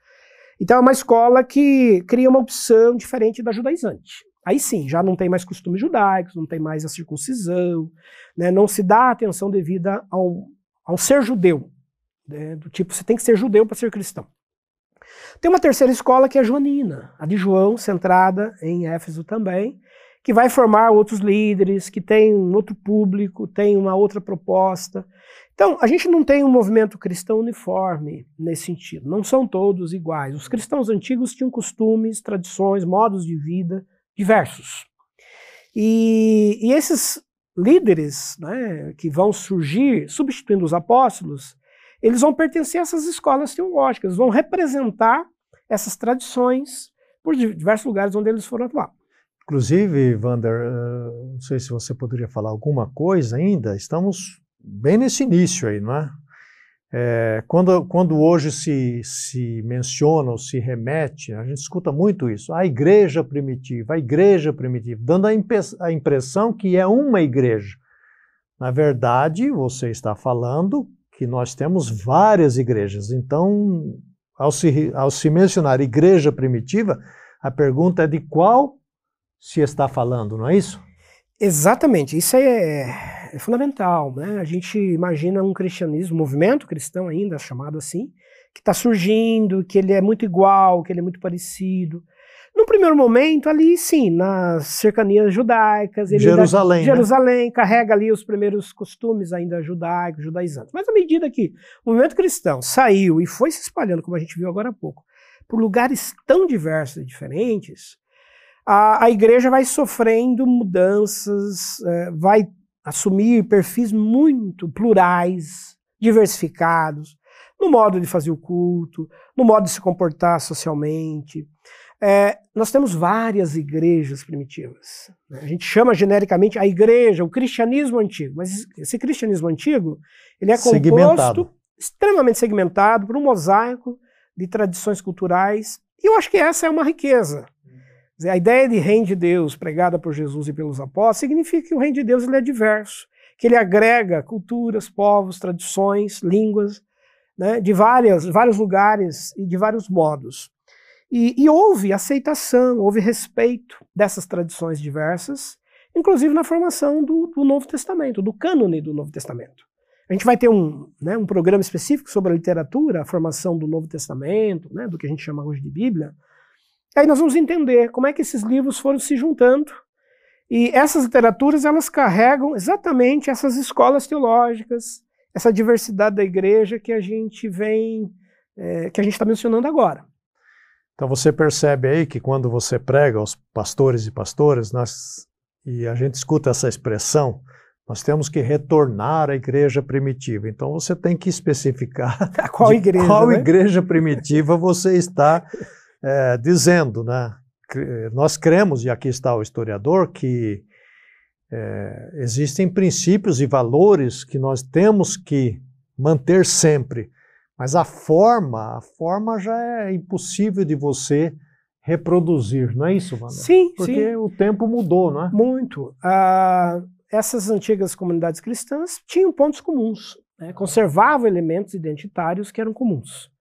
Então é uma escola que cria uma opção diferente da judaizante. Aí sim, já não tem mais costumes judaicos, não tem mais a circuncisão, né, não se dá atenção devida ao, ao ser judeu. né, do tipo, você tem que ser judeu para ser cristão. Tem uma terceira escola que é a joanina, a de João, centrada em Éfeso também, que vai formar outros líderes, que tem um outro público, tem uma outra proposta. Então, a gente não tem um movimento cristão uniforme nesse sentido. Não são todos iguais. Os cristãos antigos tinham costumes, tradições, modos de vida diversos. E, e esses líderes né, que vão surgir, substituindo os apóstolos, eles vão pertencer a essas escolas teológicas, vão representar essas tradições por diversos lugares onde eles foram atuar. Inclusive, Wander, eh, não sei se você poderia falar alguma coisa ainda, estamos bem nesse início aí, não é? É, quando, quando hoje se, se menciona ou se remete, a gente escuta muito isso, a igreja primitiva, a igreja primitiva, dando a, a impressão que é uma igreja. Na verdade, você está falando que nós temos várias igrejas. Então, ao se, ao se mencionar igreja primitiva, a pergunta é de qual se está falando, não é isso? Exatamente, isso é, é fundamental. Né? A gente imagina um cristianismo, um movimento cristão ainda, chamado assim, que está surgindo, que ele é muito igual, que ele é muito parecido. No primeiro momento, ali sim, nas cercanias judaicas, Jerusalém, ainda, né? Jerusalém carrega ali os primeiros costumes ainda judaicos, judaizantes. Mas à medida que o movimento cristão saiu e foi se espalhando, como a gente viu agora há pouco, por lugares tão diversos e diferentes, a, a igreja vai sofrendo mudanças, eh, vai assumir perfis muito plurais, diversificados, no modo de fazer o culto, no modo de se comportar socialmente. Eh, nós temos várias igrejas primitivas. né? A gente chama genericamente a igreja, o cristianismo antigo, mas esse cristianismo antigo ele é composto extremamente segmentado por um mosaico de tradições culturais. E eu acho que essa é uma riqueza. A ideia de reino de Deus pregada por Jesus e pelos apóstolos significa que o reino de Deus ele é diverso, que ele agrega culturas, povos, tradições, línguas, né, de várias, vários lugares e de vários modos. E, e houve aceitação, houve respeito dessas tradições diversas inclusive na formação do, do Novo Testamento, do cânone do Novo Testamento. A gente vai ter um, né, um programa específico sobre a literatura, a formação do Novo Testamento, né, do que a gente chama hoje de Bíblia. Aí nós vamos entender como é que esses livros foram se juntando. E essas literaturas, elas carregam exatamente essas escolas teológicas, essa diversidade da igreja que a gente vem, é, que a gente está mencionando agora. Então você percebe aí que quando você prega aos pastores e pastoras, nós, e a gente escuta essa expressão, nós temos que retornar à igreja primitiva. Então você tem que especificar a qual igreja, qual né? igreja primitiva você está é, dizendo, né? Nós cremos, e aqui está o historiador, que é, existem princípios e valores que nós temos que manter sempre, mas a forma, a forma já é impossível de você reproduzir, não é isso, Wanda? Sim, Porque sim. o tempo mudou, não é? Muito. Ah, essas antigas comunidades cristãs tinham pontos comuns, né? conservavam elementos identitários que eram comuns.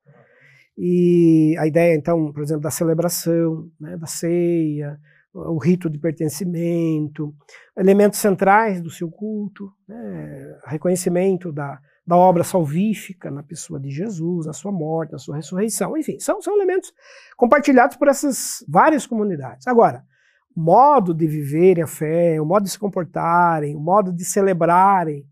E a ideia, então, por exemplo, da celebração, né, da ceia, o rito de pertencimento, elementos centrais do seu culto, né, reconhecimento da, da obra salvífica na pessoa de Jesus, na sua morte, na sua ressurreição, enfim, são, são elementos compartilhados por essas várias comunidades. Agora, o modo de viverem a fé, o modo de se comportarem, o modo de celebrarem,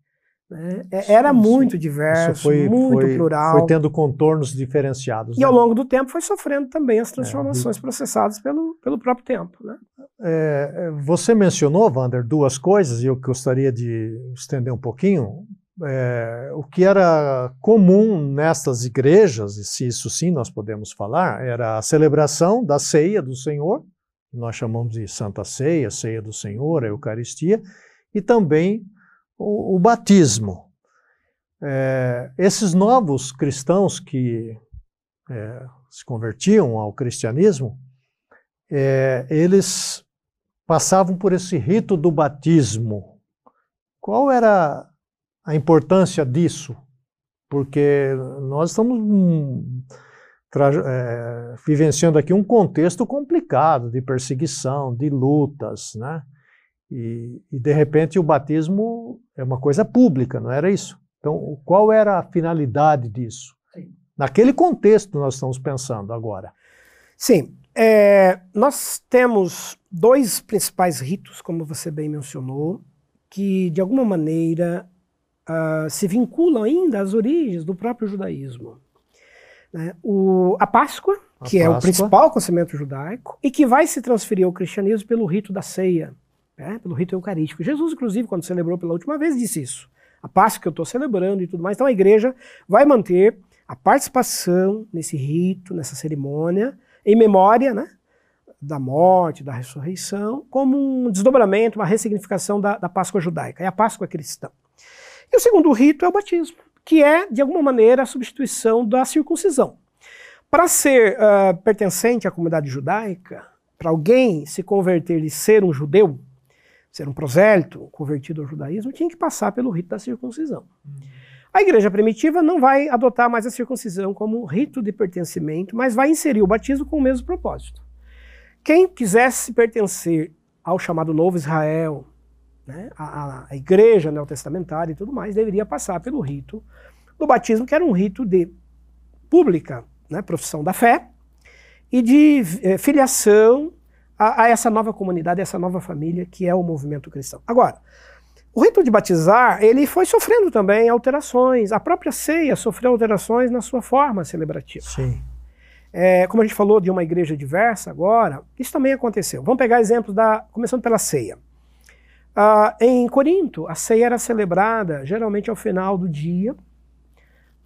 né, era Isso- muito diverso, foi, muito foi- plural. Foi tendo contornos diferenciados. E né? ao longo do tempo foi sofrendo também as transformações processadas pelo, pelo próprio tempo. Né? É, é, você mencionou, Wander, duas coisas, e eu gostaria de estender um pouquinho. É, o que era comum nestas igrejas, e se isso sim nós podemos falar, era a celebração da ceia do Senhor, nós chamamos de Santa Ceia, Ceia do Senhor, a Eucaristia, e também o, o batismo. É, esses novos cristãos que é, se convertiam ao cristianismo, é, eles passavam por esse rito do batismo. Qual era a importância disso? Porque nós estamos tra- é, vivenciando aqui um contexto complicado de perseguição, de lutas, né? E, e, de repente o batismo é uma coisa pública, não era isso? Então, qual era a finalidade disso? Sim. Naquele contexto nós estamos pensando agora. Sim, é, nós temos dois principais ritos, como você bem mencionou, que de alguma maneira uh, se vinculam ainda às origens do próprio judaísmo. Né? O, a Páscoa, A que é o Páscoa. principal acontecimento judaico, e que vai se transferir ao cristianismo pelo rito da ceia, né? pelo rito eucarístico. Jesus, inclusive, quando celebrou pela última vez, disse isso. A Páscoa que eu estou celebrando e tudo mais. Então a igreja vai manter a participação nesse rito, nessa cerimônia, em memória né, da morte, da ressurreição, como um desdobramento, uma ressignificação da, da Páscoa judaica. É a Páscoa cristã. E o segundo rito é o batismo, que é, de alguma maneira, a substituição da circuncisão. Para ser uh, pertencente à comunidade judaica, para alguém se converter e ser um judeu, ser um prosélito convertido ao judaísmo, tinha que passar pelo rito da circuncisão. A igreja primitiva não vai adotar mais a circuncisão como rito de pertencimento, mas vai inserir o batismo com o mesmo propósito. Quem quisesse pertencer ao chamado Novo Israel, né, a, a, igreja neotestamentária e tudo mais, deveria passar pelo rito do batismo, que era um rito de pública né, profissão da fé e de eh, filiação a, a, essa nova comunidade, essa nova família que é o movimento cristão. Agora, o rito de batizar, ele foi sofrendo também alterações. A própria ceia sofreu alterações na sua forma celebrativa. Sim. É, como a gente falou de uma igreja diversa agora, isso também aconteceu. Vamos pegar exemplos da, começando pela ceia. Uh, em Corinto, a ceia era celebrada geralmente ao final do dia,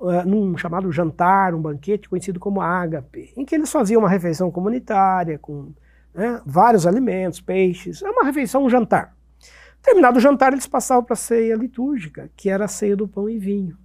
uh, num chamado jantar, um banquete conhecido como ágape, em que eles faziam uma refeição comunitária com né, vários alimentos, peixes. É uma refeição, um jantar. Terminado o jantar, eles passavam para a ceia litúrgica, que era a ceia do pão e vinho.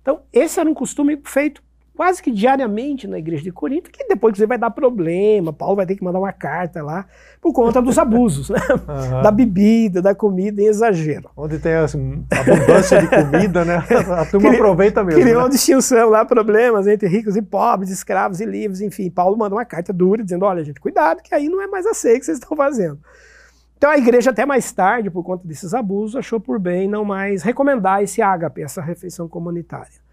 Então, esse era um costume feito quase que diariamente na igreja de Corinto, que depois você vai dar problema, Paulo vai ter que mandar uma carta lá, por conta dos abusos, né? Uhum. Da bebida, da comida em exagero. Onde tem assim, abundância de comida, né? A turma Cri- aproveita mesmo. Criou né? uma distinção lá, problemas entre ricos e pobres, escravos e livres, enfim. Paulo manda uma carta dura dizendo: olha, gente, cuidado, que aí não é mais a ceia que vocês estão fazendo. Então a igreja até mais tarde, por conta desses abusos, achou por bem não mais recomendar esse ágape, essa refeição comunitária.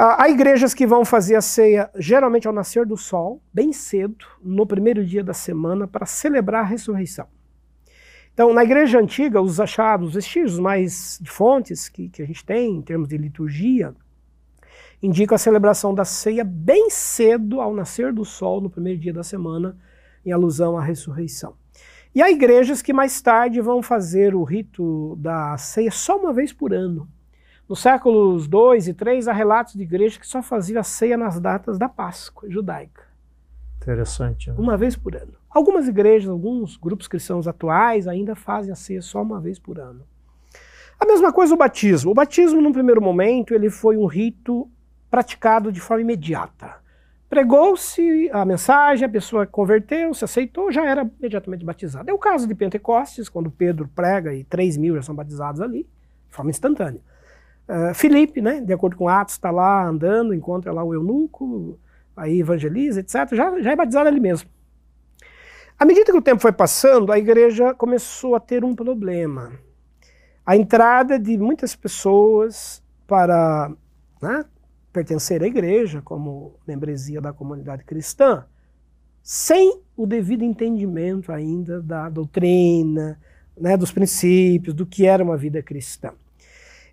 Ah, há igrejas que vão fazer a ceia geralmente ao nascer do sol, bem cedo, no primeiro dia da semana, para celebrar a ressurreição. Então, na igreja antiga, os achados, os vestígios mais de fontes que, que a gente tem em termos de liturgia, indicam a celebração da ceia bem cedo, ao nascer do sol, no primeiro dia da semana, em alusão à ressurreição. E há igrejas que mais tarde vão fazer o rito da ceia só uma vez por ano. Nos séculos 2 e 3, há relatos de igrejas que só faziam a ceia nas datas da Páscoa judaica. Interessante. Né? Uma vez por ano. Algumas igrejas, alguns grupos cristãos atuais ainda fazem a ceia só uma vez por ano. A mesma coisa o batismo. O batismo, num primeiro momento, ele foi um rito praticado de forma imediata. Pregou-se a mensagem, a pessoa converteu, se aceitou, já era imediatamente batizado. É o caso de Pentecostes, quando Pedro prega e 3 mil já são batizados ali, de forma instantânea. Uh, Filipe, né, de acordo com Atos, está lá andando, encontra lá o eunuco, aí evangeliza, etc. Já, já é batizado ali mesmo. À medida que o tempo foi passando, a igreja começou a ter um problema. A entrada de muitas pessoas para né, pertencer à igreja, como membresia da comunidade cristã, sem o devido entendimento ainda da doutrina, né, dos princípios, do que era uma vida cristã.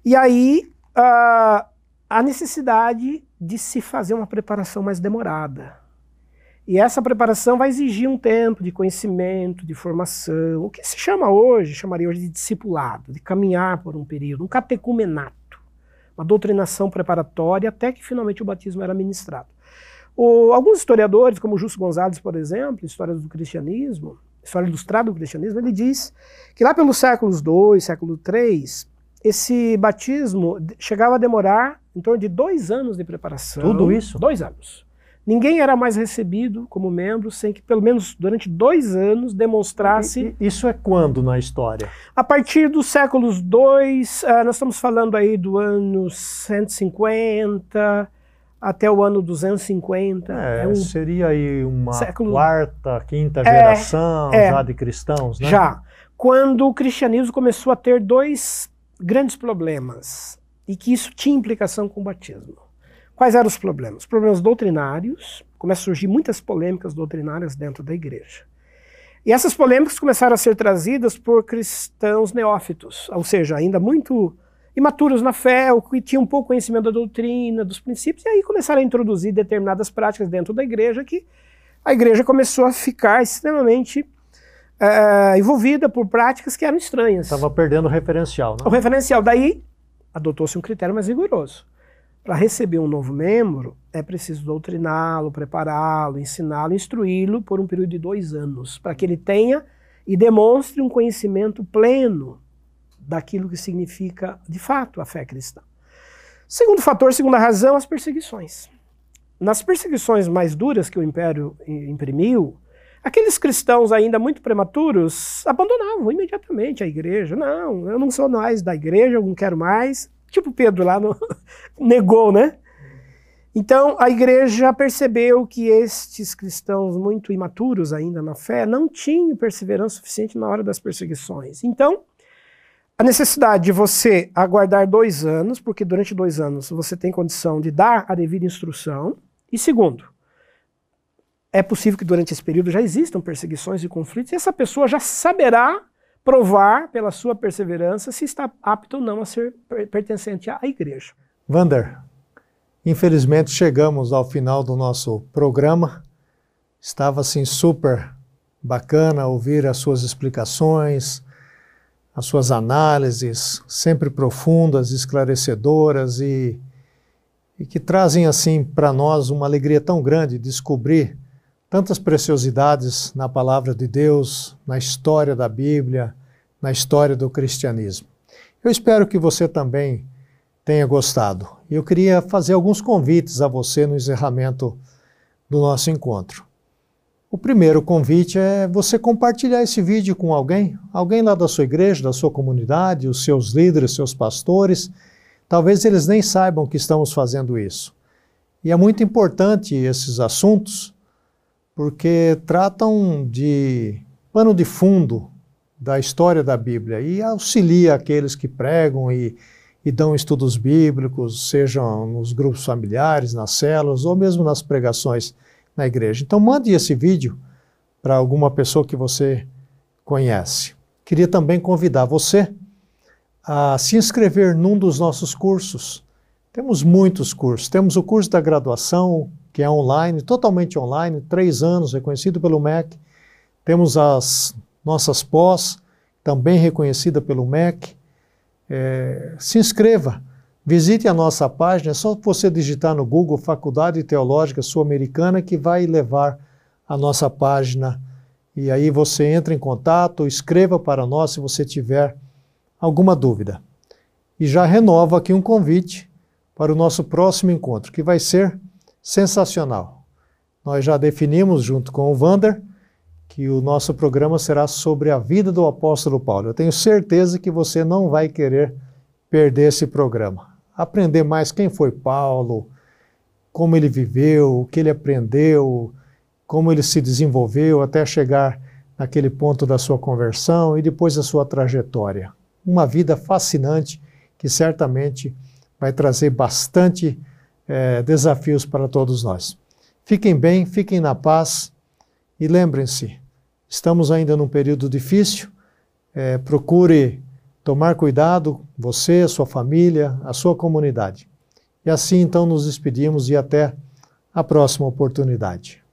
E aí uh, a necessidade de se fazer uma preparação mais demorada. E essa preparação vai exigir um tempo de conhecimento, de formação, o que se chama hoje, chamaria hoje de discipulado, de caminhar por um período, um catecumenato uma doutrinação preparatória até que finalmente o batismo era ministrado. O, alguns historiadores, como Justo Gonzalez, por exemplo, História do Cristianismo, História Ilustrada do Cristianismo, ele diz que lá pelos séculos II, século III, esse batismo chegava a demorar em torno de dois anos de preparação. Tudo isso? Dois anos. Ninguém era mais recebido como membro sem que, pelo menos durante dois anos, demonstrasse. E, isso é quando na história? A partir dos séculos II, uh, nós estamos falando aí do ano 150 até o ano 250. É, é um seria aí uma século... quarta, quinta é, geração é, já de cristãos, né? Já. Quando o cristianismo começou a ter dois grandes problemas e que isso tinha implicação com o batismo. Quais eram os problemas? Problemas doutrinários, começam a surgir muitas polêmicas doutrinárias dentro da igreja. E essas polêmicas começaram a ser trazidas por cristãos neófitos, ou seja, ainda muito imaturos na fé, ou que tinham pouco conhecimento da doutrina, dos princípios, e aí começaram a introduzir determinadas práticas dentro da igreja que a igreja começou a ficar extremamente é, envolvida por práticas que eram estranhas. Estava perdendo o referencial. Né? O referencial. Daí adotou-se um critério mais rigoroso. Para receber um novo membro, é preciso doutriná-lo, prepará-lo, ensiná-lo, instruí-lo por um período de dois anos, para que ele tenha e demonstre um conhecimento pleno daquilo que significa, de fato, a fé cristã. Segundo fator, segunda razão, as perseguições. Nas perseguições mais duras que o Império imprimiu, aqueles cristãos ainda muito prematuros abandonavam imediatamente a igreja. Não, eu não sou mais da igreja, eu não quero mais. Tipo Pedro lá no, negou, né? Então a igreja percebeu que estes cristãos muito imaturos ainda na fé não tinham perseverança suficiente na hora das perseguições. Então, a necessidade de você aguardar dois anos, porque durante dois anos você tem condição de dar a devida instrução. E segundo, é possível que durante esse período já existam perseguições e conflitos, e essa pessoa já saberá provar pela sua perseverança se está apto ou não a ser pertencente à igreja. Vander, infelizmente chegamos ao final do nosso programa. Estava assim super bacana ouvir as suas explicações, as suas análises, sempre profundas, esclarecedoras e, e que trazem assim para nós uma alegria tão grande descobrir tantas preciosidades na palavra de Deus, na história da Bíblia, na história do cristianismo. Eu espero que você também tenha gostado. Eu queria fazer alguns convites a você no encerramento do nosso encontro. O primeiro convite é você compartilhar esse vídeo com alguém, alguém lá da sua igreja, da sua comunidade, os seus líderes, seus pastores. Talvez eles nem saibam que estamos fazendo isso. E é muito importante esses assuntos porque tratam de pano de fundo da história da Bíblia e auxilia aqueles que pregam e, e dão estudos bíblicos, sejam nos grupos familiares, nas células ou mesmo nas pregações na igreja. Então, mande esse vídeo para alguma pessoa que você conhece. Queria também convidar você a se inscrever num dos nossos cursos. Temos muitos cursos. Temos o curso da graduação, que é online, totalmente online, três anos, reconhecido pelo MEC. Temos as nossas pós, também reconhecida pelo MEC. É, se inscreva, visite a nossa página, é só você digitar no Google Faculdade Teológica Sul-Americana que vai levar a nossa página. E aí você entra em contato, escreva para nós se você tiver alguma dúvida. E já renovo aqui um convite para o nosso próximo encontro, que vai ser sensacional. Nós já definimos, junto com o Vander, que o nosso programa será sobre a vida do apóstolo Paulo. Eu tenho certeza que você não vai querer perder esse programa. Aprender mais quem foi Paulo, como ele viveu, o que ele aprendeu, como ele se desenvolveu até chegar naquele ponto da sua conversão e depois a sua trajetória uma vida fascinante que certamente vai trazer bastante é, desafios para todos nós. Fiquem bem, fiquem na paz e lembrem-se, estamos ainda num período difícil. É, procure tomar cuidado, você, a sua família, a sua comunidade. E assim então nos despedimos e até a próxima oportunidade.